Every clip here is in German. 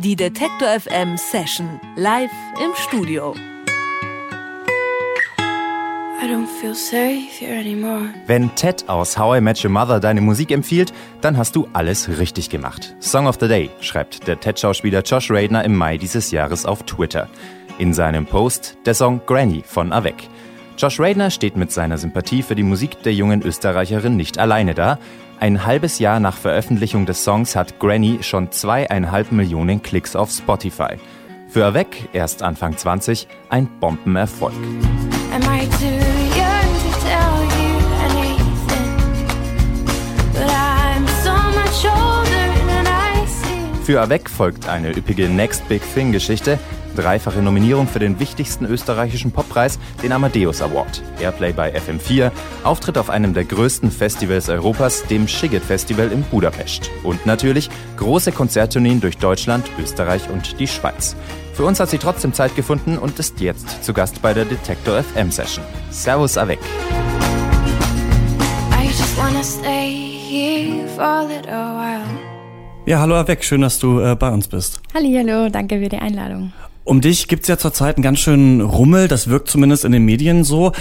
Die Detektor FM Session live im Studio. Wenn Ted aus How I Met Your Mother deine Musik empfiehlt, dann hast du alles richtig gemacht. Song of the Day schreibt der Ted-Schauspieler Josh Radner im Mai dieses Jahres auf Twitter. In seinem Post der Song Granny von Avec. Josh Radner steht mit seiner Sympathie für die Musik der jungen Österreicherin nicht alleine da. Ein halbes Jahr nach Veröffentlichung des Songs hat Granny schon zweieinhalb Millionen Klicks auf Spotify. Für Avec, erst Anfang 20, ein Bombenerfolg. Für Avec folgt eine üppige Next Big Thing Geschichte, dreifache Nominierung für den wichtigsten österreichischen Poppreis, den Amadeus Award, Airplay bei FM4, Auftritt auf einem der größten Festivals Europas, dem Sziget Festival in Budapest und natürlich große Konzerttourneen durch Deutschland, Österreich und die Schweiz. Für uns hat sie trotzdem Zeit gefunden und ist jetzt zu Gast bei der Detektor FM Session. Servus Avec. Ja, hallo Avec, schön, dass du äh, bei uns bist. Hallo, danke für die Einladung. Um dich gibt's ja zurzeit einen ganz schönen Rummel, das wirkt zumindest in den Medien so.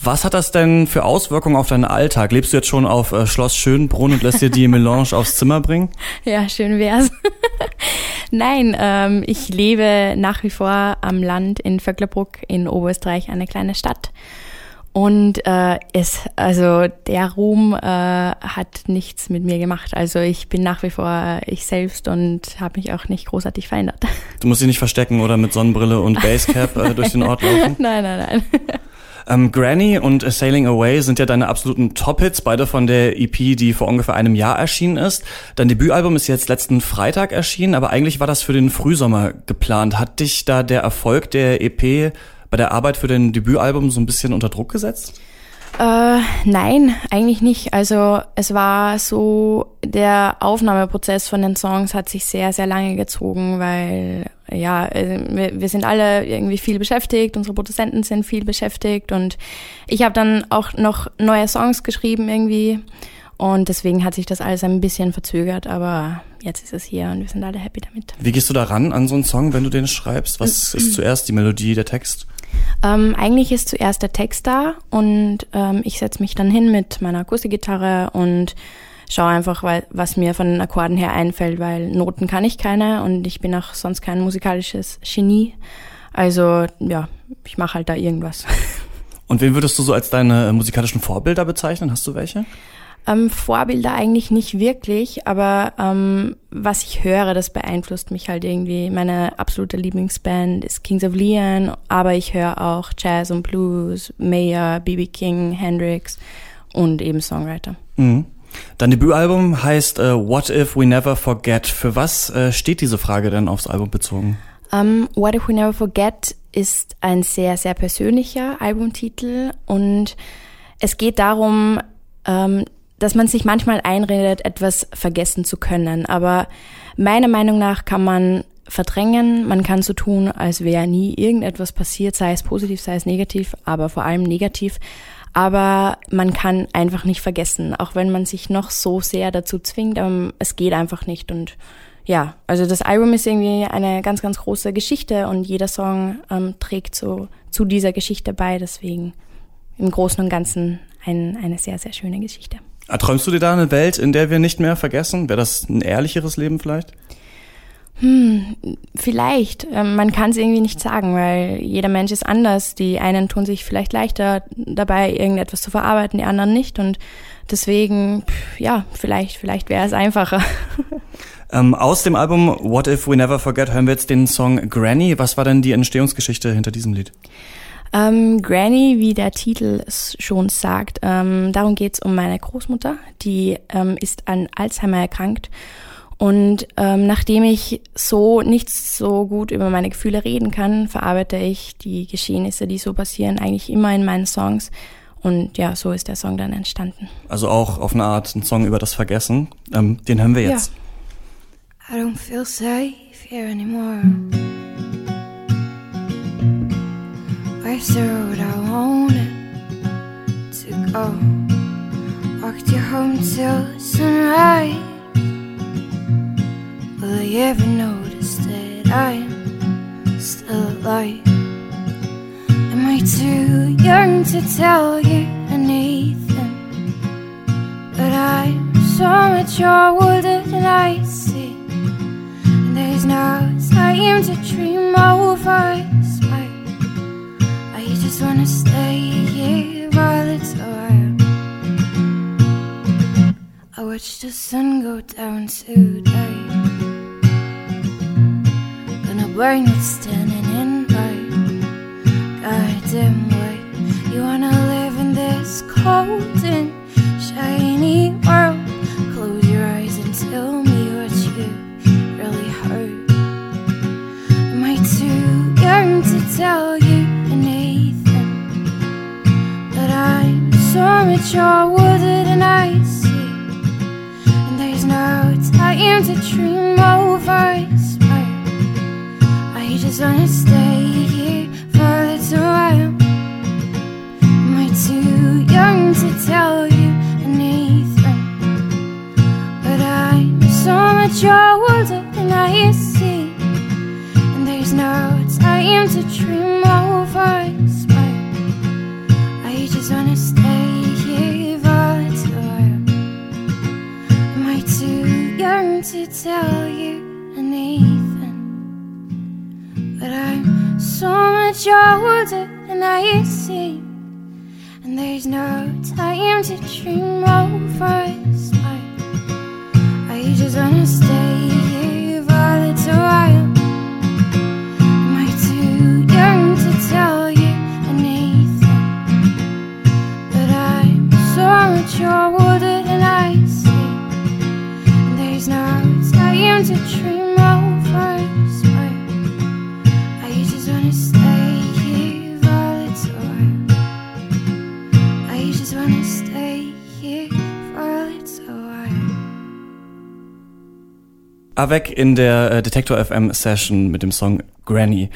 Was hat das denn für Auswirkungen auf deinen Alltag? Lebst du jetzt schon auf äh, Schloss Schönbrunn und lässt dir die Melange aufs Zimmer bringen? Ja, schön wär's. Nein, ähm, ich lebe nach wie vor am Land in Vöcklerbruck in Oberösterreich, eine kleine Stadt. Und äh, es, also der Ruhm äh, hat nichts mit mir gemacht. Also ich bin nach wie vor ich selbst und habe mich auch nicht großartig verändert. Du musst dich nicht verstecken oder mit Sonnenbrille und Basecap äh, durch den Ort laufen? Nein, nein, nein. Ähm, Granny und A Sailing Away sind ja deine absoluten Top-Hits, beide von der EP, die vor ungefähr einem Jahr erschienen ist. Dein Debütalbum ist jetzt letzten Freitag erschienen, aber eigentlich war das für den Frühsommer geplant. Hat dich da der Erfolg der EP bei der Arbeit für dein Debütalbum so ein bisschen unter Druck gesetzt? Äh, nein, eigentlich nicht. Also es war so, der Aufnahmeprozess von den Songs hat sich sehr, sehr lange gezogen, weil ja, äh, wir, wir sind alle irgendwie viel beschäftigt, unsere Produzenten sind viel beschäftigt und ich habe dann auch noch neue Songs geschrieben irgendwie und deswegen hat sich das alles ein bisschen verzögert, aber jetzt ist es hier und wir sind alle happy damit. Wie gehst du da ran an so einen Song, wenn du den schreibst? Was ist zuerst, die Melodie, der Text? Ähm, eigentlich ist zuerst der Text da und ähm, ich setze mich dann hin mit meiner Akustikgitarre und schaue einfach, weil, was mir von den Akkorden her einfällt, weil Noten kann ich keine und ich bin auch sonst kein musikalisches Genie. Also ja, ich mache halt da irgendwas. Und wen würdest du so als deine musikalischen Vorbilder bezeichnen? Hast du welche? Ähm, Vorbilder eigentlich nicht wirklich, aber ähm, was ich höre, das beeinflusst mich halt irgendwie. Meine absolute Lieblingsband ist Kings of Leon, aber ich höre auch Jazz und Blues, Mayer, B.B. King, Hendrix und eben Songwriter. Mhm. Dein Debütalbum heißt uh, What If We Never Forget. Für was uh, steht diese Frage denn aufs Album bezogen? Um, ähm, What If We Never Forget ist ein sehr, sehr persönlicher Albumtitel und es geht darum, ähm, dass man sich manchmal einredet, etwas vergessen zu können. Aber meiner Meinung nach kann man verdrängen, man kann so tun, als wäre nie irgendetwas passiert, sei es positiv, sei es negativ, aber vor allem negativ. Aber man kann einfach nicht vergessen, auch wenn man sich noch so sehr dazu zwingt, es geht einfach nicht. Und ja, also das Album ist irgendwie eine ganz, ganz große Geschichte und jeder Song ähm, trägt so zu dieser Geschichte bei. Deswegen im Großen und Ganzen ein, eine sehr, sehr schöne Geschichte. Träumst du dir da eine Welt, in der wir nicht mehr vergessen? Wäre das ein ehrlicheres Leben vielleicht? Hm, vielleicht. Ähm, man kann es irgendwie nicht sagen, weil jeder Mensch ist anders. Die einen tun sich vielleicht leichter dabei, irgendetwas zu verarbeiten, die anderen nicht. Und deswegen, ja, vielleicht, vielleicht wäre es einfacher. Ähm, aus dem Album What If We Never Forget hören wir jetzt den Song Granny. Was war denn die Entstehungsgeschichte hinter diesem Lied? Ähm, Granny, wie der Titel es schon sagt, ähm, darum geht's um meine Großmutter, die ähm, ist an Alzheimer erkrankt. Und ähm, nachdem ich so nicht so gut über meine Gefühle reden kann, verarbeite ich die Geschehnisse, die so passieren, eigentlich immer in meinen Songs. Und ja, so ist der Song dann entstanden. Also auch auf eine Art ein Song über das Vergessen. Ähm, den hören wir jetzt. Ja. I don't feel safe here anymore. The road I wanted to go? Walked you home till sunrise. Will I ever notice that I'm still alive? Am I too young to tell you anything? But I'm so much older than I see. And there's no time to dream over. I just wanna stay here while it's while. I watch the sun go down today. Gonna burn what's standing in my goddamn way. You wanna live in this cold and But I'm so much older than I seem. And there's no time to dream over smile. I just wanna stay here for a little while. Am I too young to tell you anything? But I'm so much older than I see. And there's no time to dream Avec in der äh, Detektor FM Session mit dem Song Granny.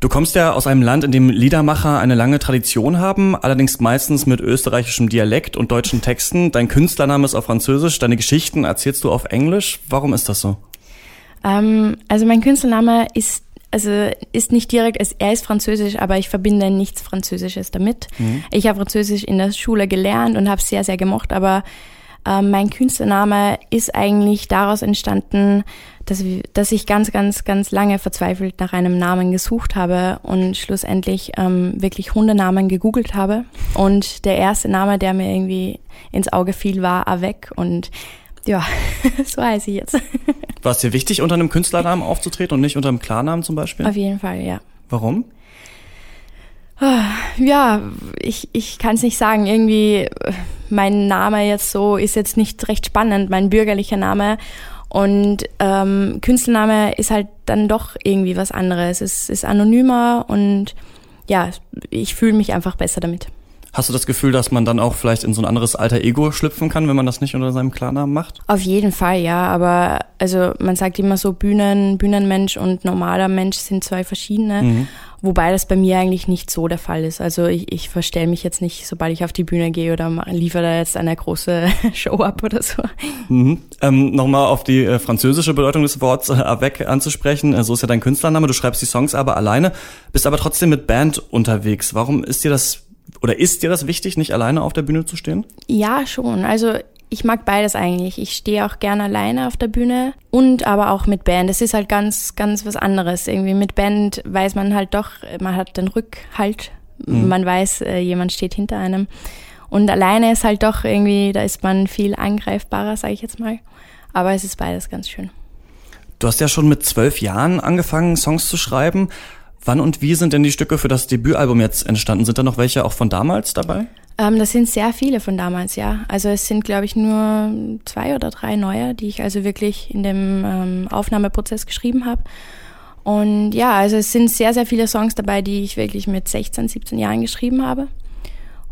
Du kommst ja aus einem Land, in dem Liedermacher eine lange Tradition haben, allerdings meistens mit österreichischem Dialekt und deutschen Texten. Dein Künstlername ist auf Französisch, deine Geschichten erzählst du auf Englisch. Warum ist das so? Ähm, also mein Künstlername ist also ist nicht direkt, er ist französisch, aber ich verbinde nichts Französisches damit. Ich habe Französisch in der Schule gelernt und habe es sehr, sehr gemocht, aber ähm, mein Künstlername ist eigentlich daraus entstanden, dass, dass ich ganz, ganz, ganz lange verzweifelt nach einem Namen gesucht habe und schlussendlich ähm, wirklich Hundenamen gegoogelt habe. Und der erste Name, der mir irgendwie ins Auge fiel, war Avec und ja, so heiße ich jetzt. War es dir wichtig, unter einem Künstlernamen aufzutreten und nicht unter einem Klarnamen zum Beispiel? Auf jeden Fall, ja. Warum? Ja, ich, ich kann es nicht sagen. Irgendwie, äh, mein Name jetzt so ist jetzt nicht recht spannend, mein bürgerlicher Name. Und ähm, Künstlername ist halt dann doch irgendwie was anderes. Es ist anonymer und ja, ich fühle mich einfach besser damit. Hast du das Gefühl, dass man dann auch vielleicht in so ein anderes alter Ego schlüpfen kann, wenn man das nicht unter seinem Klarnamen macht? Auf jeden Fall, ja. Aber also man sagt immer so, Bühnen, Bühnenmensch und normaler Mensch sind zwei verschiedene. Wobei das bei mir eigentlich nicht so der Fall ist. Also ich, ich verstelle mich jetzt nicht, sobald ich auf die Bühne gehe oder liefere da jetzt eine große Show ab oder so. Mhm. Ähm, Nochmal auf die äh, französische Bedeutung des Wortes äh, avec anzusprechen. Äh, so ist ja dein Künstlername. Du schreibst die Songs aber alleine, bist aber trotzdem mit Band unterwegs. Warum ist dir das oder ist dir das wichtig, nicht alleine auf der Bühne zu stehen? Ja, schon. Also ich mag beides eigentlich. Ich stehe auch gerne alleine auf der Bühne und aber auch mit Band. Das ist halt ganz, ganz was anderes. Irgendwie mit Band weiß man halt doch, man hat den Rückhalt. Man weiß, äh, jemand steht hinter einem. Und alleine ist halt doch irgendwie, da ist man viel angreifbarer, sage ich jetzt mal. Aber es ist beides ganz schön. Du hast ja schon mit zwölf Jahren angefangen, Songs zu schreiben. Wann und wie sind denn die Stücke für das Debütalbum jetzt entstanden? Sind da noch welche auch von damals dabei? Ähm, das sind sehr viele von damals, ja. Also es sind, glaube ich, nur zwei oder drei neue, die ich also wirklich in dem ähm, Aufnahmeprozess geschrieben habe. Und ja, also es sind sehr, sehr viele Songs dabei, die ich wirklich mit 16, 17 Jahren geschrieben habe.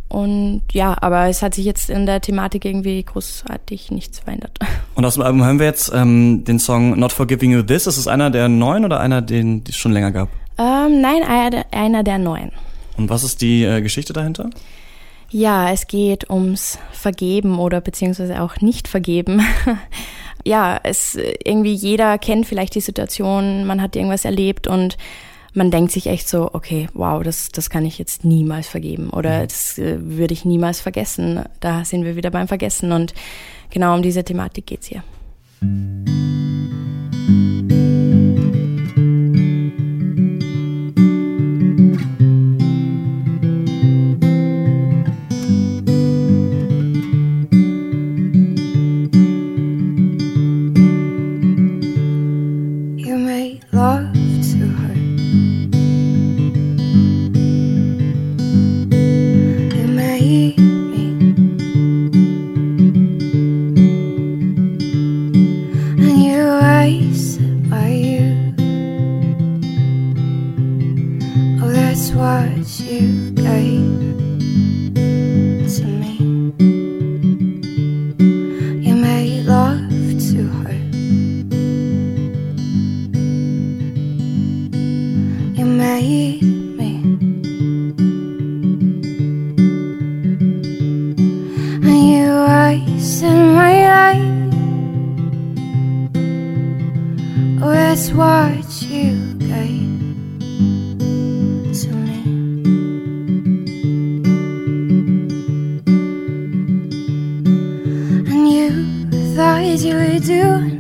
Und ja, aber es hat sich jetzt in der Thematik irgendwie großartig nichts verändert. Und aus dem Album hören wir jetzt ähm, den Song Not Forgiving You This. Ist es einer der neuen oder einer, den es schon länger gab? Ähm, nein, einer der, neuen. Und was ist die äh, Geschichte dahinter? Ja, es geht ums Vergeben oder beziehungsweise auch nicht vergeben. ja, es irgendwie jeder kennt vielleicht die Situation, man hat irgendwas erlebt und man denkt sich echt so, okay, wow, das, das kann ich jetzt niemals vergeben oder mhm. das äh, würde ich niemals vergessen. Da sind wir wieder beim Vergessen und genau um diese Thematik geht's hier. do.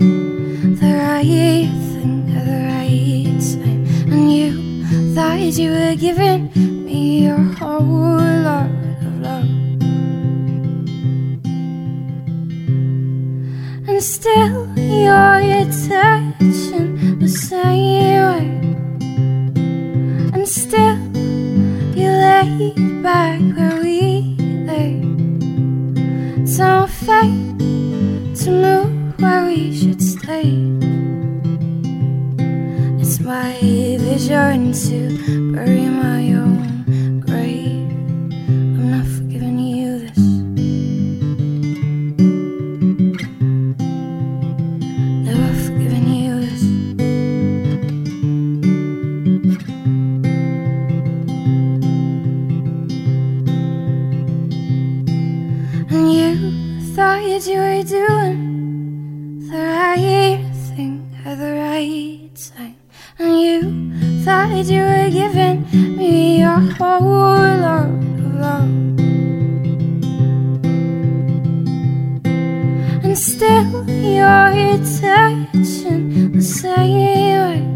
still your attention the same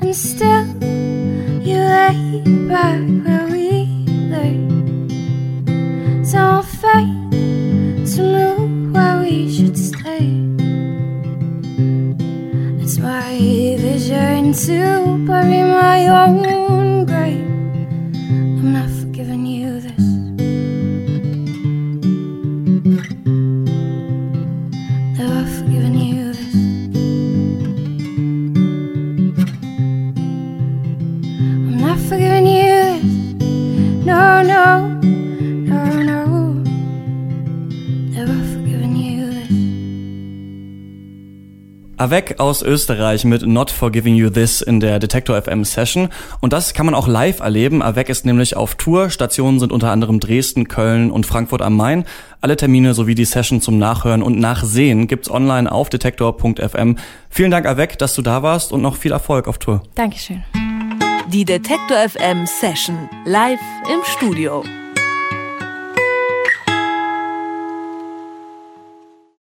And still you lay back where we lay Don't fight to move where we should stay. It's my vision to bury my own Avec aus Österreich mit Not Forgiving You This in der Detector FM Session. Und das kann man auch live erleben. Avec ist nämlich auf Tour. Stationen sind unter anderem Dresden, Köln und Frankfurt am Main. Alle Termine sowie die Session zum Nachhören und Nachsehen gibt's online auf detektor.fm. Vielen Dank, Avec, dass du da warst und noch viel Erfolg auf Tour. Dankeschön. Die Detektor FM Session live im Studio.